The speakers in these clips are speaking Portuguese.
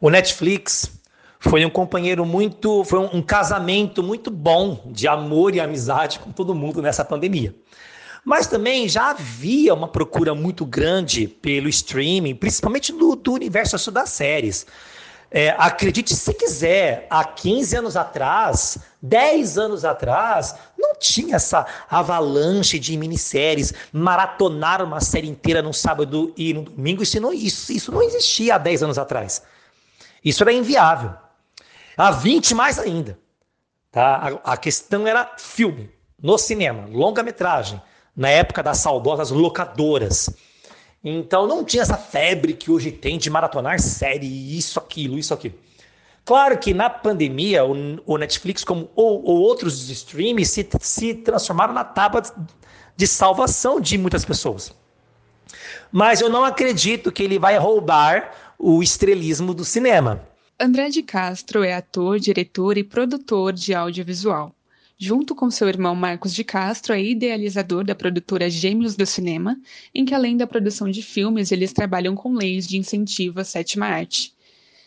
O Netflix foi um companheiro muito, foi um, casamento muito bom de amor e amizade com todo mundo nessa pandemia. Mas também já havia uma procura muito grande pelo streaming, principalmente do, do universo das séries. É, acredite se quiser, há 15 anos atrás, 10 anos atrás, não tinha essa avalanche de minisséries, maratonar uma série inteira num sábado e no domingo, isso não, isso, isso não existia há 10 anos atrás. Isso era inviável. Há 20 mais ainda. Tá? A, a questão era filme, no cinema, longa-metragem, na época das saudosas locadoras. Então não tinha essa febre que hoje tem de maratonar série, isso, aquilo, isso, aquilo. Claro que na pandemia, o, o Netflix, como ou, ou outros streams, se, se transformaram na tábua de salvação de muitas pessoas. Mas eu não acredito que ele vai roubar o estrelismo do cinema. André de Castro é ator, diretor e produtor de audiovisual. Junto com seu irmão Marcos de Castro, é idealizador da produtora Gêmeos do Cinema, em que além da produção de filmes, eles trabalham com leis de incentivo à sétima arte.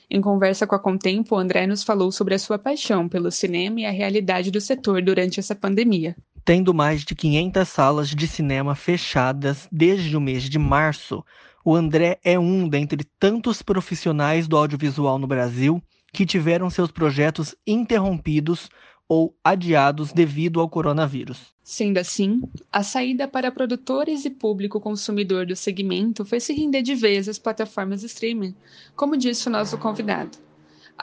Em conversa com a Contempo, André nos falou sobre a sua paixão pelo cinema e a realidade do setor durante essa pandemia. Tendo mais de 500 salas de cinema fechadas desde o mês de março, o André é um dentre tantos profissionais do audiovisual no Brasil que tiveram seus projetos interrompidos ou adiados devido ao coronavírus. Sendo assim, a saída para produtores e público consumidor do segmento foi se render de vez às plataformas streaming, como disse o nosso convidado.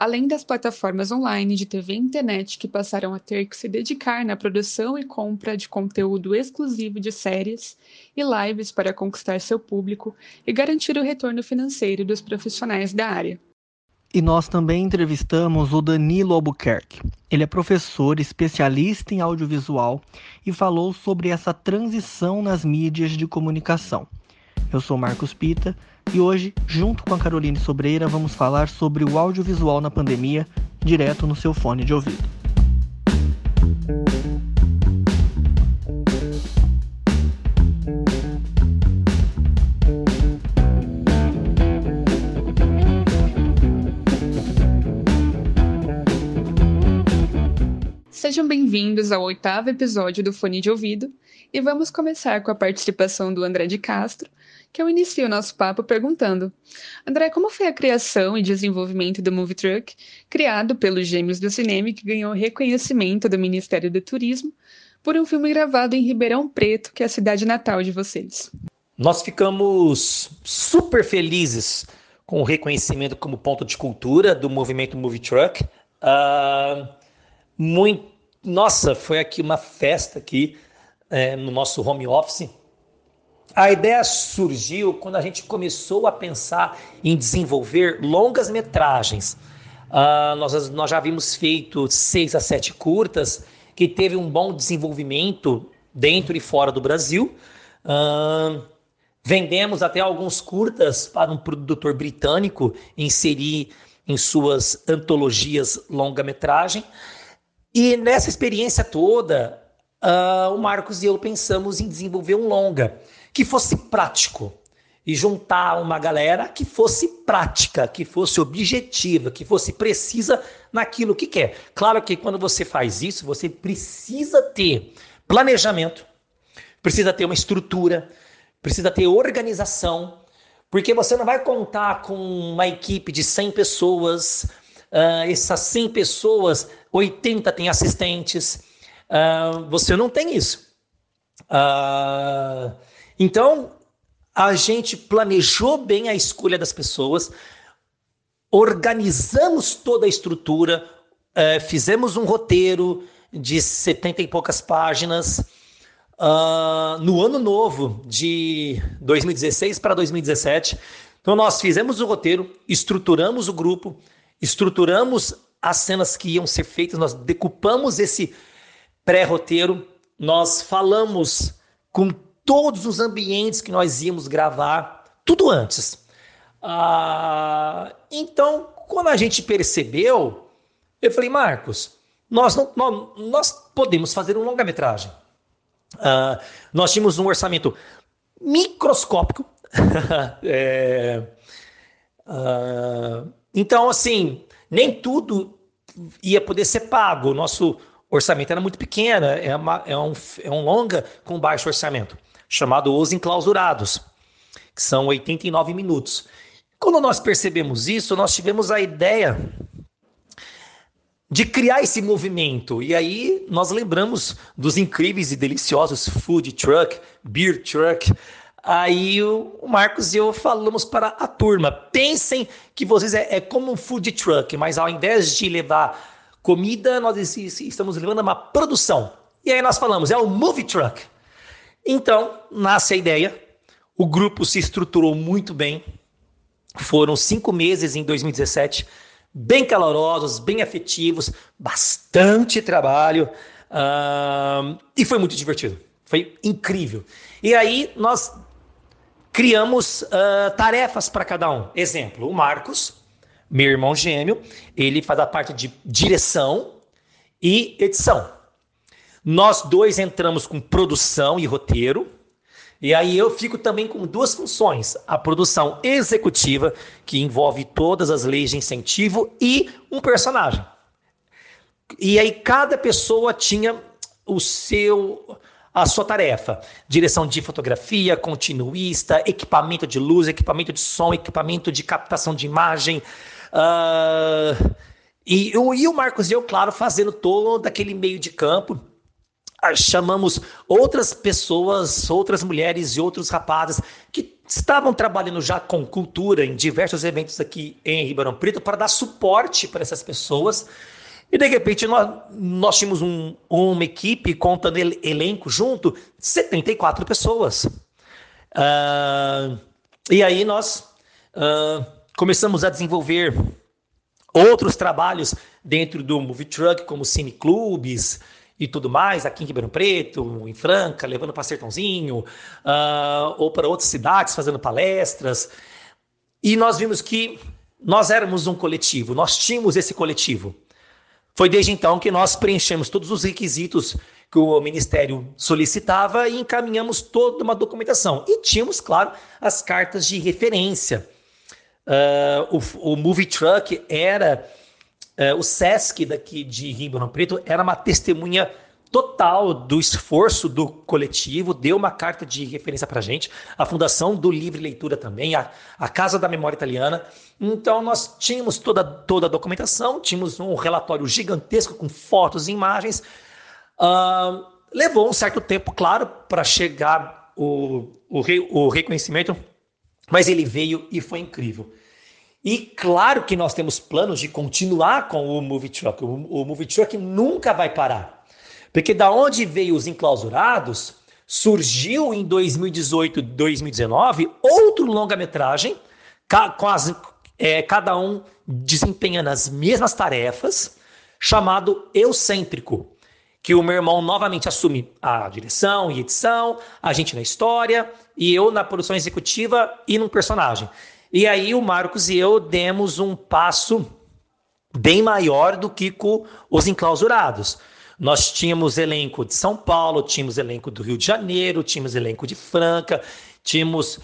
Além das plataformas online de TV e internet que passaram a ter que se dedicar na produção e compra de conteúdo exclusivo de séries e lives para conquistar seu público e garantir o retorno financeiro dos profissionais da área. E nós também entrevistamos o Danilo Albuquerque. Ele é professor, especialista em audiovisual e falou sobre essa transição nas mídias de comunicação. Eu sou Marcos Pita e hoje, junto com a Caroline Sobreira, vamos falar sobre o audiovisual na pandemia, direto no seu fone de ouvido. Sejam bem-vindos ao oitavo episódio do Fone de Ouvido e vamos começar com a participação do André de Castro, que eu inicio o nosso papo perguntando: André, como foi a criação e desenvolvimento do Movie Truck, criado pelos Gêmeos do Cinema, que ganhou reconhecimento do Ministério do Turismo por um filme gravado em Ribeirão Preto, que é a cidade natal de vocês? Nós ficamos super felizes com o reconhecimento como ponto de cultura do movimento Movie Truck. Uh, muito nossa, foi aqui uma festa aqui é, no nosso home office. A ideia surgiu quando a gente começou a pensar em desenvolver longas metragens. Uh, nós, nós já havíamos feito seis a sete curtas que teve um bom desenvolvimento dentro e fora do Brasil. Uh, vendemos até alguns curtas para um produtor britânico inserir em suas antologias longa-metragem. E nessa experiência toda, uh, o Marcos e eu pensamos em desenvolver um longa que fosse prático e juntar uma galera que fosse prática, que fosse objetiva, que fosse precisa naquilo que quer. Claro que quando você faz isso, você precisa ter planejamento, precisa ter uma estrutura, precisa ter organização, porque você não vai contar com uma equipe de 100 pessoas, uh, essas 100 pessoas 80 têm assistentes. Uh, você não tem isso. Uh, então, a gente planejou bem a escolha das pessoas, organizamos toda a estrutura, uh, fizemos um roteiro de 70 e poucas páginas. Uh, no ano novo de 2016 para 2017. Então, nós fizemos o roteiro, estruturamos o grupo, estruturamos as cenas que iam ser feitas, nós decupamos esse pré-roteiro, nós falamos com todos os ambientes que nós íamos gravar, tudo antes. Ah, então, quando a gente percebeu, eu falei, Marcos, nós, não, nós, nós podemos fazer um longa-metragem. Ah, nós tínhamos um orçamento microscópico, é, ah, então, assim, nem tudo ia poder ser pago. O nosso orçamento era muito pequeno, é, uma, é, um, é um longa com baixo orçamento, chamado Os Enclausurados, que são 89 minutos. Quando nós percebemos isso, nós tivemos a ideia de criar esse movimento. E aí nós lembramos dos incríveis e deliciosos food truck, beer truck, Aí o Marcos e eu falamos para a turma: pensem que vocês é, é como um food truck, mas ao invés de levar comida, nós estamos levando uma produção. E aí nós falamos: é o movie truck. Então nasce a ideia. O grupo se estruturou muito bem. Foram cinco meses em 2017, bem calorosos, bem afetivos, bastante trabalho uh, e foi muito divertido. Foi incrível. E aí nós criamos uh, tarefas para cada um. Exemplo, o Marcos, meu irmão gêmeo, ele faz a parte de direção e edição. Nós dois entramos com produção e roteiro. E aí eu fico também com duas funções: a produção executiva, que envolve todas as leis de incentivo, e um personagem. E aí cada pessoa tinha o seu a sua tarefa. Direção de fotografia, continuista, equipamento de luz, equipamento de som, equipamento de captação de imagem. Uh, e, e o Marcos e eu, claro, fazendo todo aquele meio de campo. Ah, chamamos outras pessoas, outras mulheres e outros rapazes que estavam trabalhando já com cultura em diversos eventos aqui em Ribeirão Preto para dar suporte para essas pessoas e de repente nós, nós tínhamos um, uma equipe contando el, elenco junto, 74 pessoas. Uh, e aí nós uh, começamos a desenvolver outros trabalhos dentro do Movie Truck, como cineclubes e tudo mais, aqui em Ribeirão Preto, em Franca, levando para Sertãozinho, uh, ou para outras cidades, fazendo palestras. E nós vimos que nós éramos um coletivo, nós tínhamos esse coletivo. Foi desde então que nós preenchemos todos os requisitos que o Ministério solicitava e encaminhamos toda uma documentação. E tínhamos, claro, as cartas de referência. Uh, o, o Movie Truck era, o SESC daqui de Ribeirão Preto era uma testemunha total do esforço do coletivo, deu uma carta de referência para a gente, a Fundação do Livre Leitura também, a, a Casa da Memória Italiana. Então, nós tínhamos toda, toda a documentação, tínhamos um relatório gigantesco com fotos e imagens. Uh, levou um certo tempo, claro, para chegar o, o, o reconhecimento, mas ele veio e foi incrível. E claro que nós temos planos de continuar com o Movie Truck. O, Movie Truck nunca vai parar. Porque da onde veio os enclausurados, surgiu em 2018, 2019, outro longa-metragem, é, cada um desempenhando as mesmas tarefas, chamado Eucêntrico, que o meu irmão novamente assume a direção e edição, a gente na história, e eu na produção executiva e no personagem. E aí o Marcos e eu demos um passo bem maior do que com os enclausurados. Nós tínhamos elenco de São Paulo, tínhamos elenco do Rio de Janeiro, tínhamos elenco de Franca, tínhamos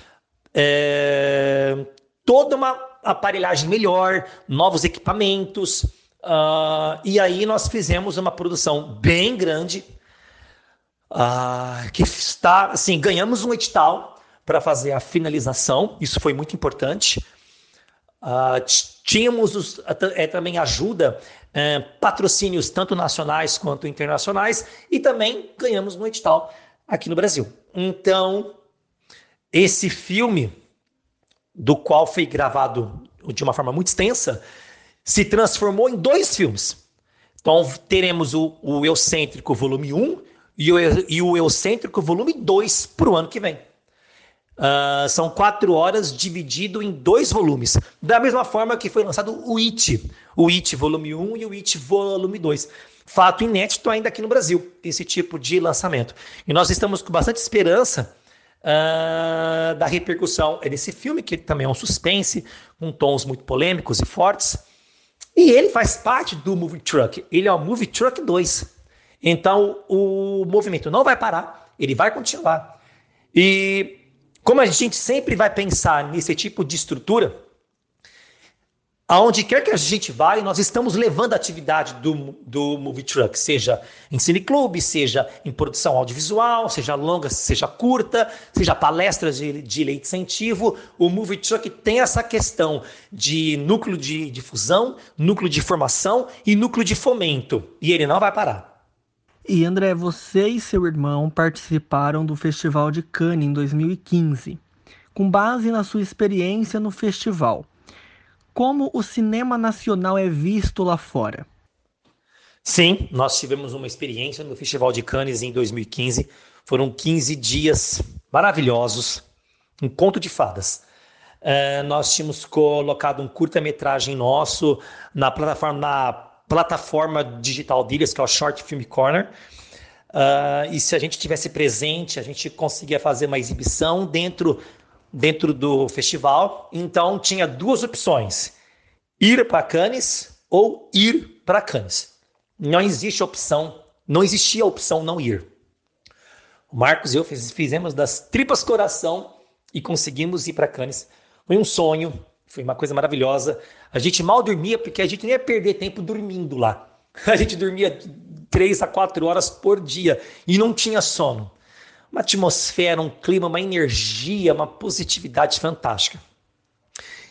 é, toda uma aparelhagem melhor, novos equipamentos. Uh, e aí nós fizemos uma produção bem grande, uh, que está, assim, ganhamos um edital para fazer a finalização, isso foi muito importante. Uh, tínhamos os, é, também ajuda é, patrocínios tanto nacionais quanto internacionais e também ganhamos no edital aqui no Brasil. Então, esse filme, do qual foi gravado de uma forma muito extensa, se transformou em dois filmes. Então, teremos o, o Eucêntrico volume 1 e o, e o Eucêntrico volume 2 para o ano que vem. Uh, são quatro horas dividido em dois volumes. Da mesma forma que foi lançado o It, o It volume 1 e o It volume 2. Fato inédito ainda aqui no Brasil, esse tipo de lançamento. E nós estamos com bastante esperança uh, da repercussão desse filme, que também é um suspense, com tons muito polêmicos e fortes. E ele faz parte do Movie Truck. Ele é o Movie Truck 2. Então o movimento não vai parar, ele vai continuar. E como a gente sempre vai pensar nesse tipo de estrutura, Aonde quer que a gente vai, nós estamos levando a atividade do, do Movie Truck, seja em cineclube, seja em produção audiovisual, seja longa, seja curta, seja palestras de, de lei de incentivo. O Movie Truck tem essa questão de núcleo de difusão, núcleo de formação e núcleo de fomento. E ele não vai parar. E André, você e seu irmão participaram do Festival de Cannes em 2015. Com base na sua experiência no festival, como o cinema nacional é visto lá fora. Sim, nós tivemos uma experiência no Festival de Cannes em 2015. Foram 15 dias maravilhosos, um conto de fadas. É, nós tínhamos colocado um curta-metragem nosso na plataforma, na plataforma digital deles, que é o Short Film Corner. Uh, e se a gente tivesse presente, a gente conseguia fazer uma exibição dentro dentro do festival. Então tinha duas opções: ir para Cannes ou ir para Cannes. Não existe opção, não existia a opção não ir. O Marcos e eu fizemos das tripas coração e conseguimos ir para Cannes. Foi um sonho, foi uma coisa maravilhosa. A gente mal dormia porque a gente nem ia perder tempo dormindo lá. A gente dormia três a quatro horas por dia e não tinha sono uma atmosfera, um clima, uma energia, uma positividade fantástica.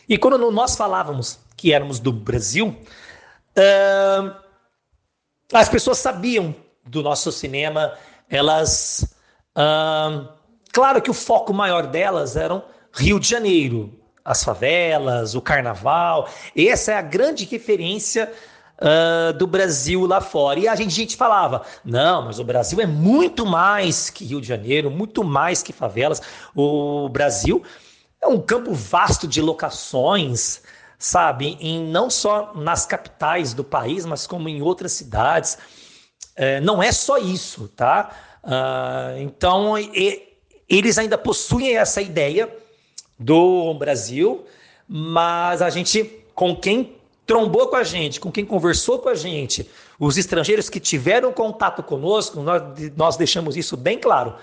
E quando nós falávamos que éramos do Brasil, uh, as pessoas sabiam do nosso cinema, elas. Uh, claro que o foco maior delas eram Rio de Janeiro, as favelas, o carnaval. Essa é a grande referência uh, do Brasil lá fora. E a gente, a gente falava: não, mas o Brasil é muito mais que Rio de Janeiro, muito mais que favelas. O Brasil é um campo vasto de locações, sabe? Em, não só nas capitais do país, mas como em outras cidades. É, não é só isso, tá? Uh, então, e, eles ainda possuem essa ideia do Brasil, mas a gente, com quem trombou com a gente, com quem conversou com a gente, os estrangeiros que tiveram contato conosco, nós, nós deixamos isso bem claro.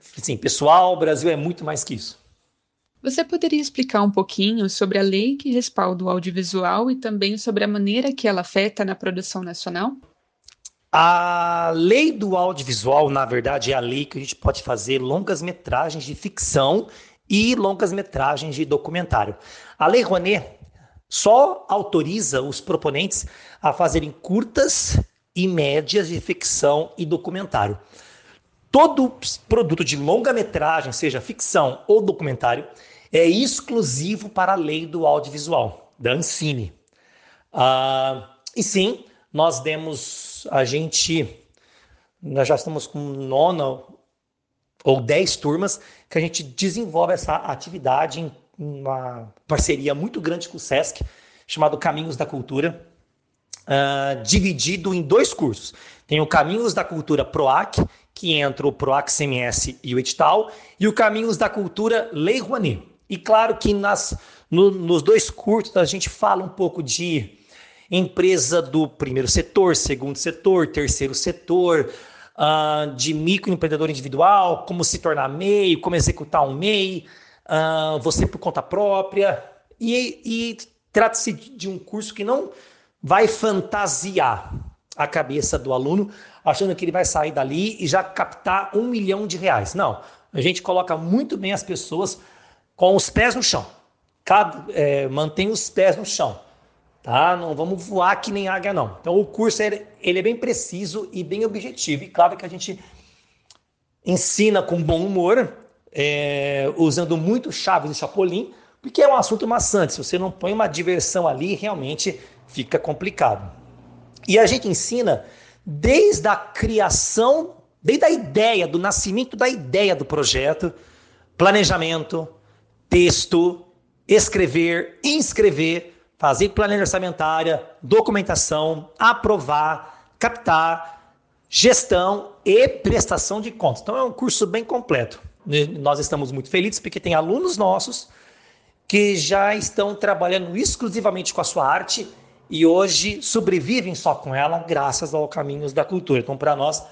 Sim, pessoal, o Brasil é muito mais que isso. Você poderia explicar um pouquinho sobre a lei que respalda o audiovisual e também sobre a maneira que ela afeta na produção nacional? A lei do audiovisual, na verdade, é a lei que a gente pode fazer longas metragens de ficção e longas metragens de documentário. A lei Rouanet, só autoriza os proponentes a fazerem curtas e médias de ficção e documentário. Todo produto de longa-metragem, seja ficção ou documentário, é exclusivo para a lei do audiovisual, da Ancine. Ah, e sim, nós demos, a gente, nós já estamos com nona ou dez turmas que a gente desenvolve essa atividade em uma parceria muito grande com o SESC, chamado Caminhos da Cultura, uh, dividido em dois cursos. Tem o Caminhos da Cultura PROAC, que entra o PROAC CMS e o edital, e o Caminhos da Cultura Lei Rouanet. E claro que nas, no, nos dois cursos a gente fala um pouco de empresa do primeiro setor, segundo setor, terceiro setor, uh, de microempreendedor individual, como se tornar MEI, como executar um MEI, uh, você por conta própria. E, e trata-se de um curso que não vai fantasiar a cabeça do aluno, achando que ele vai sair dali e já captar um milhão de reais. Não, a gente coloca muito bem as pessoas com os pés no chão. Cada, é, mantém os pés no chão. Tá? Não vamos voar que nem águia, não. Então o curso ele, ele é bem preciso e bem objetivo. E claro que a gente ensina com bom humor, é, usando muito Chaves e Chapolin, porque é um assunto maçante. Se você não põe uma diversão ali, realmente fica complicado. E a gente ensina desde a criação, desde a ideia, do nascimento da ideia do projeto, planejamento, texto, escrever, inscrever, fazer planejamento orçamentária, documentação, aprovar, captar, gestão e prestação de contas. Então é um curso bem completo. Nós estamos muito felizes porque tem alunos nossos que já estão trabalhando exclusivamente com a sua arte e hoje sobrevivem só com ela graças ao Caminhos da Cultura. Então, para nós,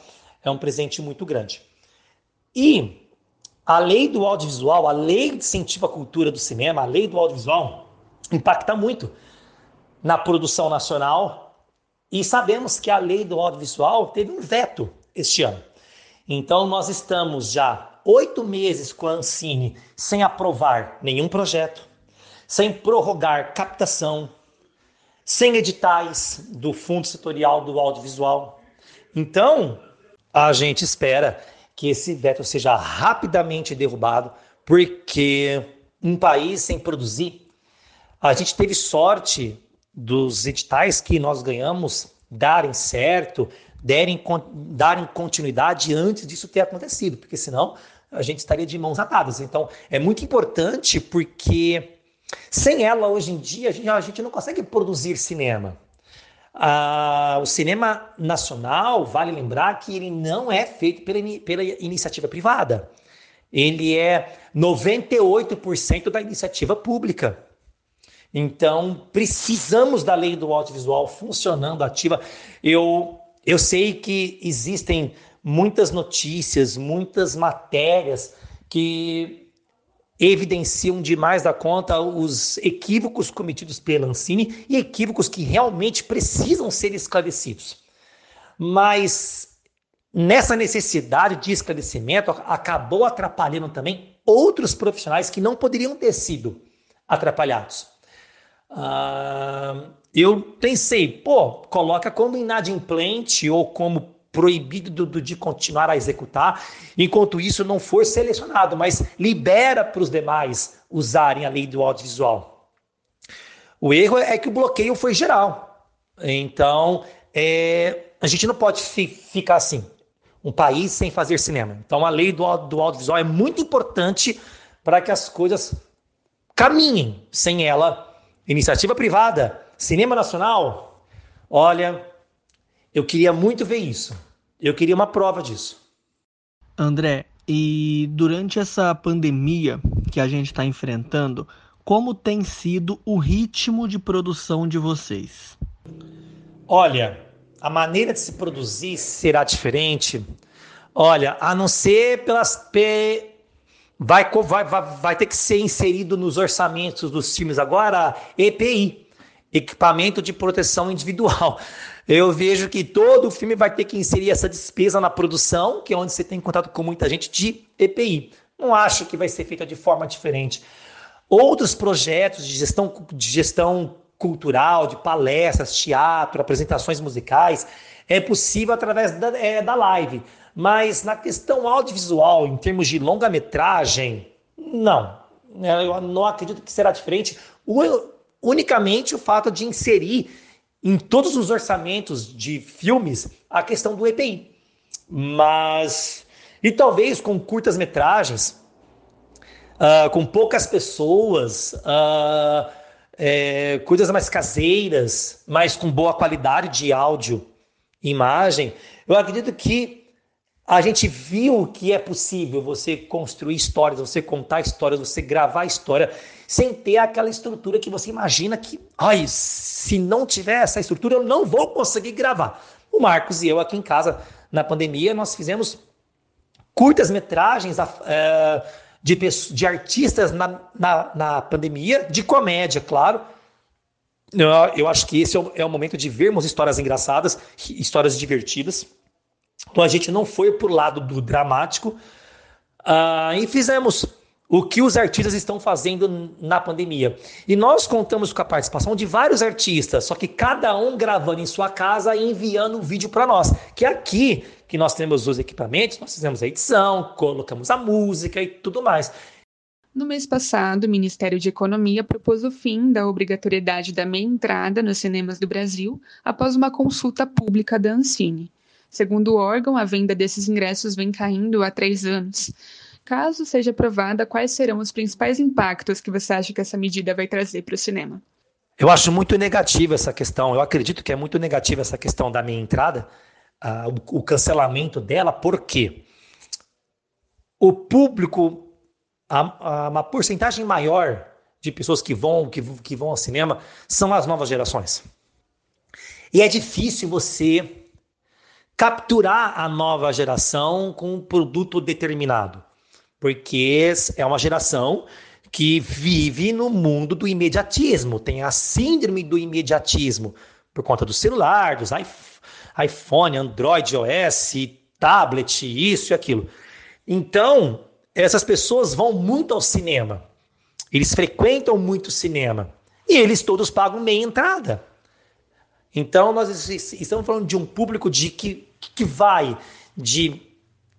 é um presente muito grande. E a lei do audiovisual, a lei de incentivo à cultura do cinema, a lei do audiovisual, impacta muito. na produção nacional e sabemos que a lei do audiovisual teve um veto este ano. Então, nós estamos já oito meses com a Ancine sem aprovar nenhum projeto, sem prorrogar captação, sem editais do Fundo Setorial do Audiovisual. Então, a gente espera que esse veto seja rapidamente derrubado, porque um país sem produzir, a gente teve sorte dos editais que nós ganhamos darem certo, derem, darem continuidade antes disso ter acontecido, porque senão a gente estaria de mãos atadas. Então, é muito importante porque sem ela, hoje em dia, a gente, a gente não consegue produzir cinema. Ah, o cinema nacional, vale lembrar que ele não é feito pela, pela iniciativa privada. Ele é 98% da iniciativa pública. Então, precisamos da lei do audiovisual funcionando ativa. Eu, eu sei que existem muitas notícias, muitas matérias que evidenciam demais da conta os equívocos cometidos pela Ancine e equívocos que realmente precisam ser esclarecidos. Mas nessa necessidade de esclarecimento acabou atrapalhando também outros profissionais que não poderiam ter sido atrapalhados. Ah, eu pensei, pô, coloca como inadimplente ou como proibido de continuar a executar, enquanto isso não for selecionado, mas libera para os demais usarem a lei do audiovisual. O erro é que o bloqueio foi geral. Então, é, a gente não pode fi ficar assim, um país sem fazer cinema. Então, a lei do, do audiovisual é muito importante para que as coisas caminhem. Sem ela, Iniciativa privada, cinema nacional. Olha, eu queria muito ver isso. Eu queria uma prova disso. André, e durante essa pandemia que a gente está enfrentando, como tem sido o ritmo de produção de vocês? Olha, a maneira de se produzir será diferente. Olha, a não ser pelas vai, vai, vai, vai ter que ser inserido nos orçamentos dos times agora EPI, equipamento de proteção individual. Eu vejo que todo filme vai ter que inserir essa despesa na produção, que é onde você tem contato com muita gente de EPI. Não acho que vai ser feita de forma diferente. Outros projetos de gestão, de gestão cultural, de palestras, teatro, apresentações musicais, é possível através da, é, da live. Mas na questão audiovisual, em termos de longa-metragem, não. É, eu não acredito que será diferente. Unicamente o fato de inserir em todos os orçamentos de filmes a questão do EPI. Mas. E talvez com curtas-metragens, uh, com poucas pessoas, uh, é, coisas mais caseiras, mas com boa qualidade de áudio e imagem, eu acredito que a gente viu que é possível você construir histórias, você contar histórias, você gravar história, sem ter aquela estrutura que você imagina que, ai, se não tiver essa estrutura, eu não vou conseguir gravar. O Marcos e eu aqui em casa, na pandemia, nós fizemos curtas metragens é, de, de artistas na, na, na pandemia, de comédia, claro. Eu, acho que esse é é o momento de vermos histórias engraçadas, histórias divertidas. Então a gente não foi por lado do dramático uh, e fizemos o que os artistas estão fazendo na pandemia. E nós contamos com a participação de vários artistas, só que cada um gravando em sua casa e enviando um vídeo para nós. Que é aqui que nós temos os equipamentos, nós fizemos a edição, colocamos a música e tudo mais. No mês passado, o Ministério de Economia propôs o fim da obrigatoriedade da meia entrada nos cinemas do Brasil após uma consulta pública da Ancine. Segundo o órgão, a venda desses ingressos vem caindo há três anos. Caso seja aprovada, quais serão os principais impactos que você acha que essa medida vai trazer para o cinema? Eu acho muito negativa essa questão. Eu acredito que é muito negativa essa questão da minha entrada, uh, o, o cancelamento dela, porque o público, a, a, uma porcentagem maior de pessoas que vão, que, que vão ao cinema são as novas gerações. E é difícil você capturar a nova geração com um produto determinado, porque é uma geração que vive no mundo do imediatismo, tem a síndrome do imediatismo por conta do celular, dos iPhone, Android, OS, tablet, isso e aquilo. Então, essas pessoas vão muito ao cinema. Eles frequentam muito cinema. E eles todos pagam meia entrada. Então, nós estamos falando de um público de que, que vai de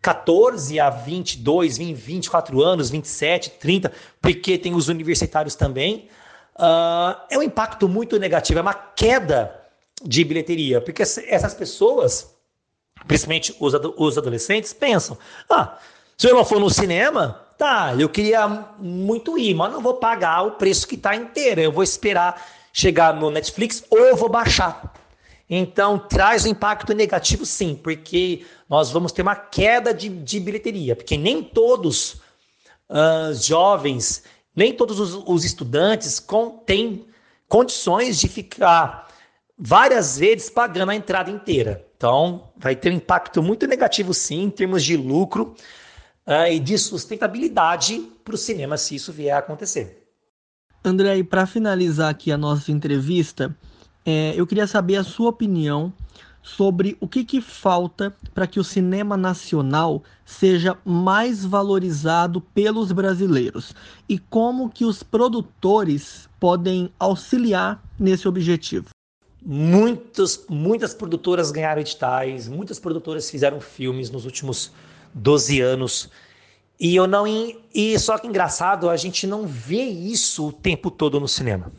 14 a 22, 20, 24 anos, 27, 30, porque tem os universitários também. Uh, é um impacto muito negativo, é uma queda de bilheteria, porque essas pessoas, principalmente os, os adolescentes, pensam: ah, se eu não for no cinema, tá, eu queria muito ir, mas não vou pagar o preço que está inteiro, eu vou esperar chegar no Netflix ou vou baixar. Então, traz um impacto negativo, sim, porque nós vamos ter uma queda de, de bilheteria, porque nem todos os uh, jovens, nem todos os, os estudantes com, têm condições de ficar várias vezes pagando a entrada inteira. Então, vai ter um impacto muito negativo, sim, em termos de lucro uh, e de sustentabilidade para o cinema, se isso vier a acontecer. André, para finalizar aqui a nossa entrevista, é, eu queria saber a sua opinião sobre o que, que falta para que o cinema nacional seja mais valorizado pelos brasileiros e como que os produtores podem auxiliar nesse objetivo. Muitas, muitas produtoras ganharam editais, muitas produtoras fizeram filmes nos últimos 12 anos. E eu não e só que engraçado, a gente não vê isso o tempo todo no cinema.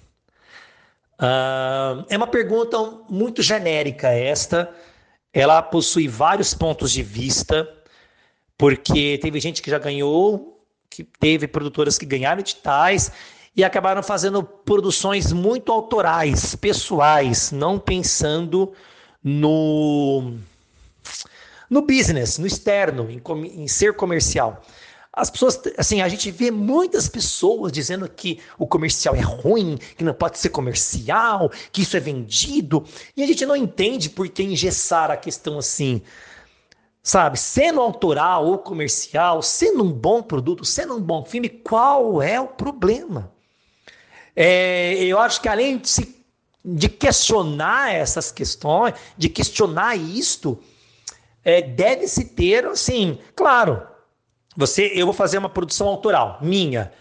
Uh, é uma pergunta muito genérica esta. Ela possui vários pontos de vista, porque teve gente que já ganhou, que teve produtoras que ganharam editais e acabaram fazendo produções muito autorais, pessoais, não pensando no no business, no externo, em, em ser comercial. As pessoas, assim, a gente vê muitas pessoas dizendo que o comercial é ruim, que não pode ser comercial, que isso é vendido, e a gente não entende por que engessar a questão assim. Sabe, sendo autoral ou comercial, sendo um bom produto, sendo um bom filme, qual é o problema? É, eu acho que além de, se, de questionar essas questões, de questionar isto, é, deve-se ter, assim, claro, você, eu vou fazer uma produção autoral, minha.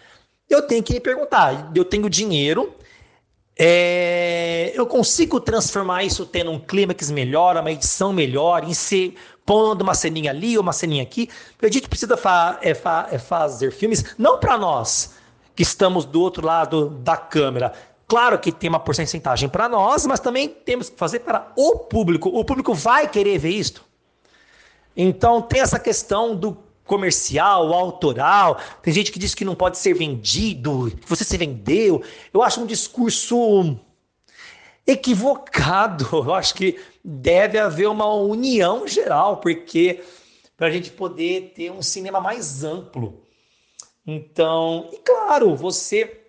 Eu tenho que me perguntar, eu tenho dinheiro, é, eu consigo transformar isso tendo um clímax melhor, uma edição melhor, em ser pondo uma ceninha ali, uma ceninha aqui. A gente precisa fa é, fa é fazer filmes não para nós que estamos do outro lado da câmera. Claro que tem uma porcentagem para nós, mas também temos que fazer para o público. O público vai querer ver isto. Então tem essa questão do comercial, autoral. Tem gente que diz que não pode ser vendido, que você se vendeu. Eu acho um discurso equivocado. Eu acho que deve haver uma união geral, porque para a gente poder ter um cinema mais amplo. Então, e claro, você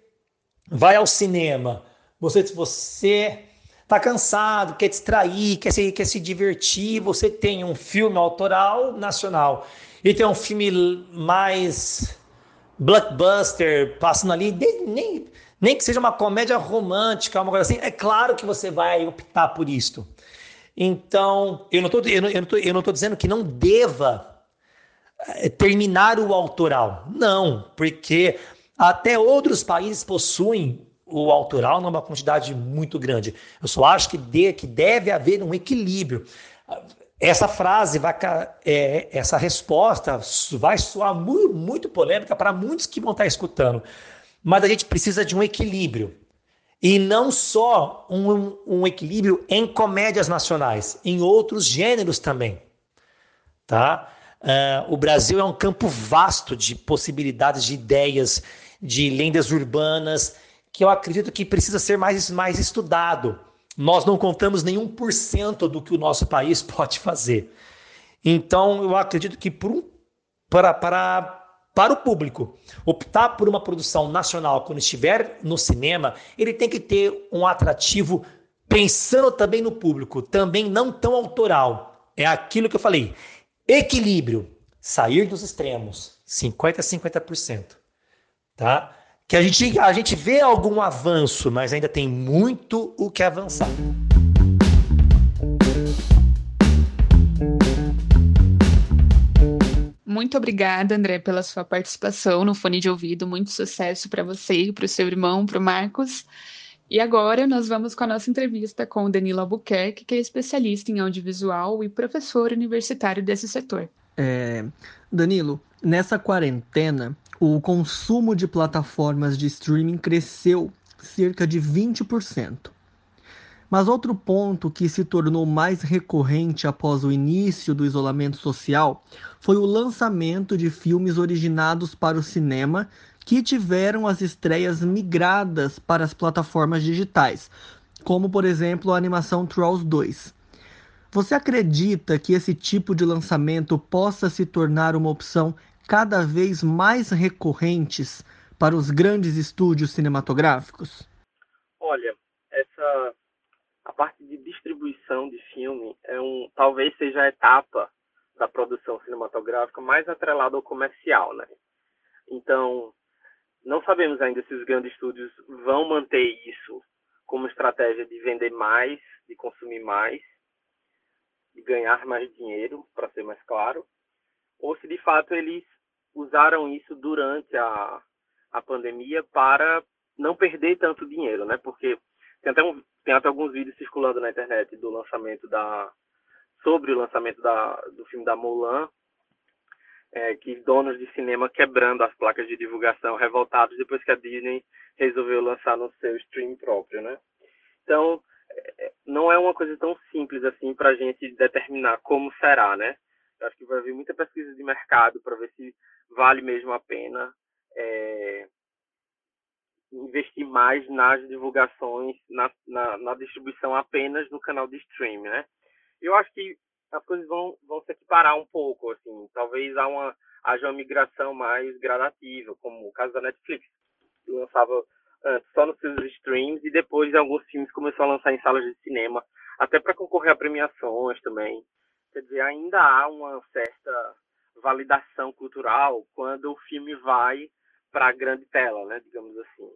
vai ao cinema, você você está cansado, quer distrair, quer se, quer se divertir, você tem um filme autoral nacional e tem um filme mais blockbuster passando ali, nem, nem que seja uma comédia romântica, uma coisa assim, é claro que você vai optar por isto. Então, eu não estou eu não, eu não dizendo que não deva eh, terminar o autoral. Não, porque até outros países possuem o autoral numa quantidade muito grande. Eu só acho que, de, que deve haver um equilíbrio. Essa frase vai, é, essa resposta vai soar muito, muito polêmica para muitos que vão estar escutando, mas a gente precisa de um equilíbrio e não só um, um equilíbrio em comédias nacionais, em outros gêneros também, tá? Uh, o Brasil é um campo vasto de possibilidades, de ideias, de lendas urbanas que eu acredito que precisa ser mais, mais estudado nós não contamos nenhum por cento do que o nosso país pode fazer. Então, eu acredito que um, para, para, para o público optar por uma produção nacional quando estiver no cinema, ele tem que ter um atrativo pensando também no público, também não tão autoral. É aquilo que eu falei: equilíbrio, sair dos extremos, 50 a 50%. Tá? Que a gente, a gente vê algum avanço, mas ainda tem muito o que avançar. Muito obrigada, André, pela sua participação no Fone de Ouvido. Muito sucesso para você, para o seu irmão, para o Marcos. E agora nós vamos com a nossa entrevista com o Danilo Albuquerque, que é especialista em audiovisual e professor universitário desse setor. É, Danilo, nessa quarentena, o consumo de plataformas de streaming cresceu cerca de 20%. Mas outro ponto que se tornou mais recorrente após o início do isolamento social foi o lançamento de filmes originados para o cinema que tiveram as estreias migradas para as plataformas digitais, como por exemplo a animação Trolls 2. Você acredita que esse tipo de lançamento possa se tornar uma opção cada vez mais recorrentes para os grandes estúdios cinematográficos? Olha, essa a parte de distribuição de filme é um talvez seja a etapa da produção cinematográfica mais atrelada ao comercial, né? Então, não sabemos ainda se os grandes estúdios vão manter isso como estratégia de vender mais, de consumir mais, de ganhar mais dinheiro, para ser mais claro, ou se de fato eles usaram isso durante a, a pandemia para não perder tanto dinheiro, né? Porque tem até, um, tem até alguns vídeos circulando na internet do lançamento da sobre o lançamento da, do filme da Mulan, é, que donos de cinema quebrando as placas de divulgação, revoltados depois que a Disney resolveu lançar no seu stream próprio, né? Então, é, não é uma coisa tão simples assim para a gente determinar como será, né? Eu acho que vai haver muita pesquisa de mercado para ver se vale mesmo a pena é, investir mais nas divulgações, na, na, na, distribuição apenas no canal de streaming, né? Eu acho que as coisas vão, vão se equiparar um pouco, assim, talvez há uma, haja uma migração mais gradativa, como o caso da Netflix, que lançava antes só nos seus streams e depois alguns filmes começou a lançar em salas de cinema, até para concorrer a premiações também. Quer dizer, ainda há uma certa validação cultural quando o filme vai para a grande tela, né, digamos assim.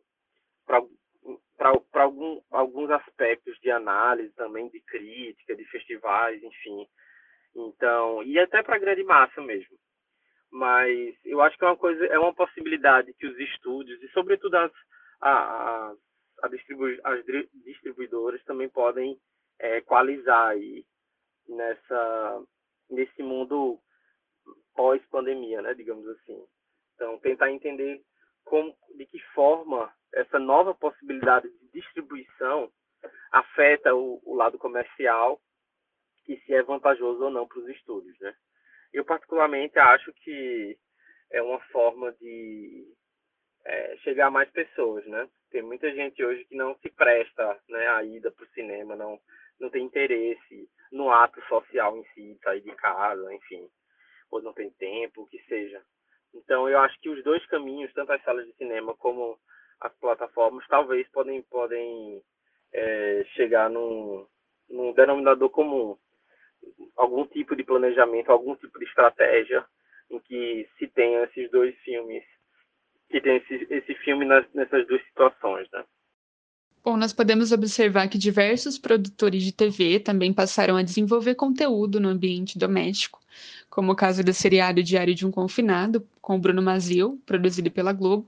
Para algum, alguns aspectos de análise também, de crítica, de festivais, enfim. Então, e até para a grande massa mesmo. Mas eu acho que é uma coisa, é uma possibilidade que os estúdios, e sobretudo as, a, a distribu as distribuidoras também podem é, equalizar aí nessa, nesse mundo pós-pandemia, né, digamos assim. Então, tentar entender como, de que forma essa nova possibilidade de distribuição afeta o, o lado comercial e se é vantajoso ou não para os estúdios, né? Eu particularmente acho que é uma forma de é, chegar a mais pessoas, né? Tem muita gente hoje que não se presta né, a ida para o cinema, não, não tem interesse no ato social em si, sair de casa, enfim, ou não tem tempo, o que seja. Então eu acho que os dois caminhos, tanto as salas de cinema como as plataformas, talvez podem, podem é, chegar num, num denominador comum. Algum tipo de planejamento, algum tipo de estratégia em que se tenha esses dois filmes, que tem esse, esse filme nas, nessas duas situações, né? Bom, nós podemos observar que diversos produtores de TV também passaram a desenvolver conteúdo no ambiente doméstico, como o caso do seriado Diário de um Confinado, com Bruno Mazil, produzido pela Globo.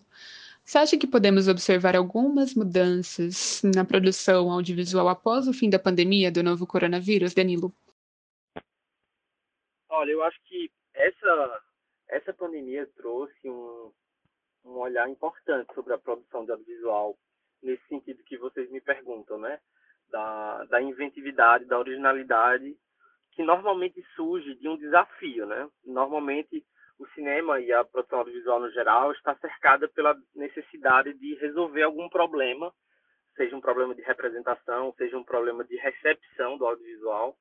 Você acha que podemos observar algumas mudanças na produção audiovisual após o fim da pandemia do novo coronavírus, Danilo? Olha, eu acho que essa, essa pandemia trouxe um, um olhar importante sobre a produção de audiovisual nesse sentido que vocês me perguntam, né? Da, da inventividade, da originalidade, que normalmente surge de um desafio, né? Normalmente o cinema e a produção audiovisual no geral está cercada pela necessidade de resolver algum problema, seja um problema de representação, seja um problema de recepção do audiovisual,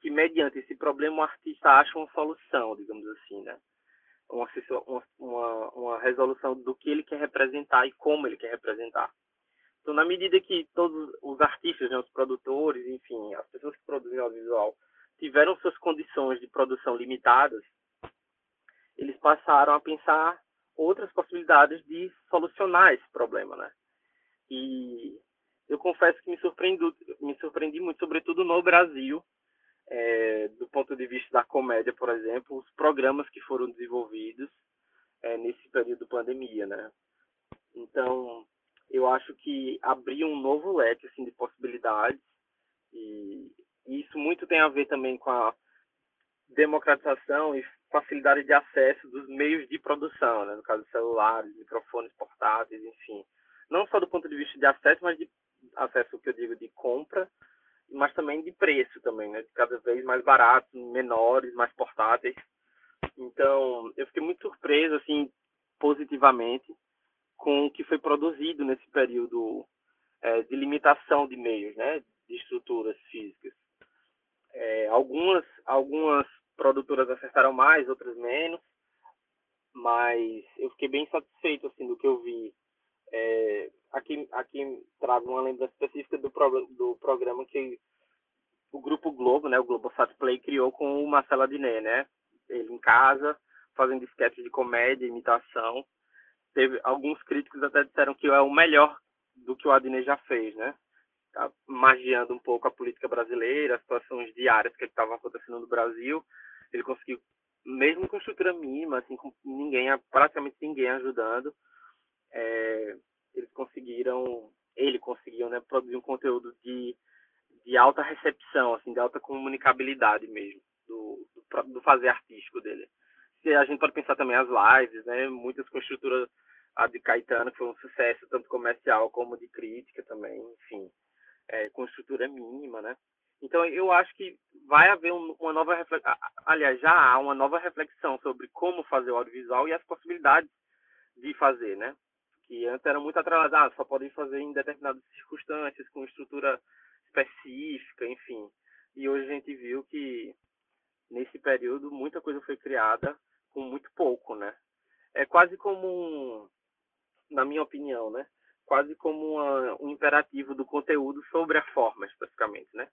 que mediante esse problema o artista acha uma solução, digamos assim, né? Uma, uma, uma resolução do que ele quer representar e como ele quer representar. Então, na medida que todos os artistas, né, os produtores, enfim, as pessoas que produzem audiovisual, tiveram suas condições de produção limitadas, eles passaram a pensar outras possibilidades de solucionar esse problema, né? E eu confesso que me surpreendi, me surpreendi muito, sobretudo no Brasil, é, do ponto de vista da comédia, por exemplo, os programas que foram desenvolvidos é, nesse período de pandemia, né? Então, eu acho que abriu um novo leque assim, de possibilidades e, e isso muito tem a ver também com a democratização e facilidade de acesso dos meios de produção, né? no caso celulares, microfones portáteis, enfim. Não só do ponto de vista de acesso, mas de acesso, que eu digo, de compra, mas também de preço também, né? Cada vez mais baratos, menores, mais portáteis. Então, eu fiquei muito surpreso, assim, positivamente, com o que foi produzido nesse período é, de limitação de meios, né? De estruturas físicas. É, algumas, algumas produtoras acertaram mais, outras menos, mas eu fiquei bem satisfeito, assim, do que eu vi é, aqui, aqui trago uma lembrança específica do, pro, do programa que o Grupo Globo, né, o Globosat Play, criou com o Marcelo Adnet, né? Ele em casa, fazendo sketches de comédia, imitação. Teve alguns críticos até disseram que é o melhor do que o Adnet já fez, né? Tá magiando um pouco a política brasileira, as situações diárias que estavam acontecendo no Brasil. Ele conseguiu, mesmo com estrutura mínima, assim, com ninguém, praticamente ninguém ajudando, é, eles conseguiram, ele conseguiu, né, produzir um conteúdo de, de alta recepção, assim, de alta comunicabilidade mesmo, do, do, do fazer artístico dele. A gente pode pensar também as lives, né, muitas com estrutura a de Caetano, que foi um sucesso tanto comercial como de crítica também, enfim, é, com estrutura mínima, né. Então eu acho que vai haver um, uma nova reflexão, aliás, já há uma nova reflexão sobre como fazer o audiovisual e as possibilidades de fazer, né? que antes eram muito atrasados, só podem fazer em determinadas circunstâncias, com estrutura específica, enfim. E hoje a gente viu que nesse período muita coisa foi criada com muito pouco, né? É quase como um, na minha opinião, né? Quase como uma, um imperativo do conteúdo sobre a forma, especificamente, né?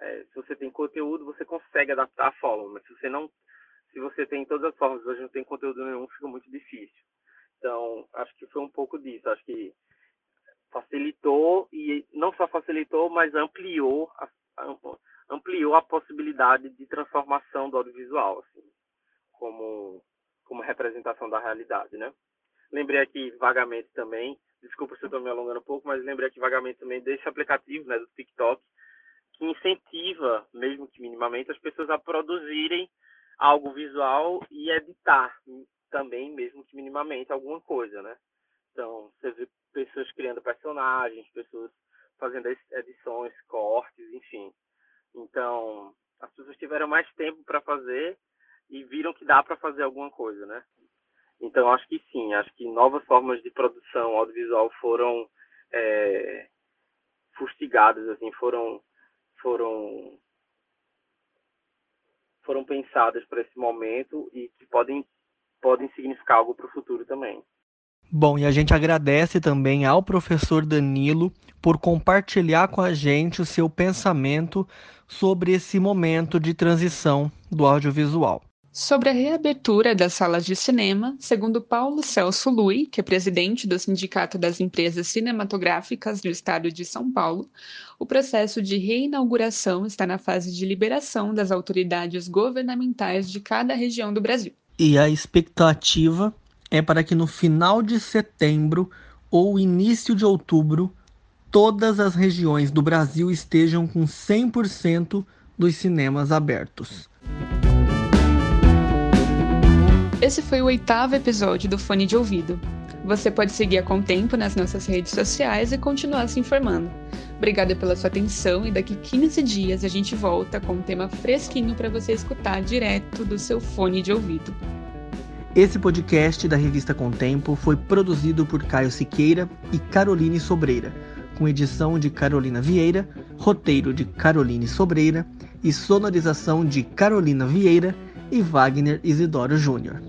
É, se você tem conteúdo, você consegue adaptar a forma, mas se você não, se você tem todas as formas, hoje não tem conteúdo nenhum, fica muito difícil. Então, acho que foi um pouco disso. Acho que facilitou e não só facilitou, mas ampliou a, ampliou a possibilidade de transformação do audiovisual, assim, como como representação da realidade, né? Lembrei aqui vagamente também, desculpa se eu estou me alongando um pouco, mas lembrei aqui vagamente também desse aplicativo, né, do TikTok, que incentiva, mesmo que minimamente, as pessoas a produzirem algo visual e editar também, mesmo que minimamente, alguma coisa, né? Então, você vê pessoas criando personagens, pessoas fazendo edições, cortes, enfim. Então, as pessoas tiveram mais tempo para fazer e viram que dá para fazer alguma coisa, né? Então, acho que sim, acho que novas formas de produção audiovisual foram é, fustigadas, assim, foram foram foram pensadas para esse momento e que podem podem significar algo para o futuro também. Bom, e a gente agradece também ao professor Danilo por compartilhar com a gente o seu pensamento sobre esse momento de transição do audiovisual. Sobre a reabertura das salas de cinema, segundo Paulo Celso Lui, que é presidente do Sindicato das Empresas Cinematográficas do Estado de São Paulo, o processo de reinauguração está na fase de liberação das autoridades governamentais de cada região do Brasil. E a expectativa é para que no final de setembro ou início de outubro todas as regiões do Brasil estejam com 100% dos cinemas abertos. Esse foi o oitavo episódio do Fone de Ouvido. Você pode seguir a Contempo nas nossas redes sociais e continuar se informando. Obrigada pela sua atenção e daqui 15 dias a gente volta com um tema fresquinho para você escutar direto do seu fone de ouvido. Esse podcast da revista Contempo foi produzido por Caio Siqueira e Caroline Sobreira, com edição de Carolina Vieira, roteiro de Caroline Sobreira e sonorização de Carolina Vieira e Wagner Isidoro Júnior.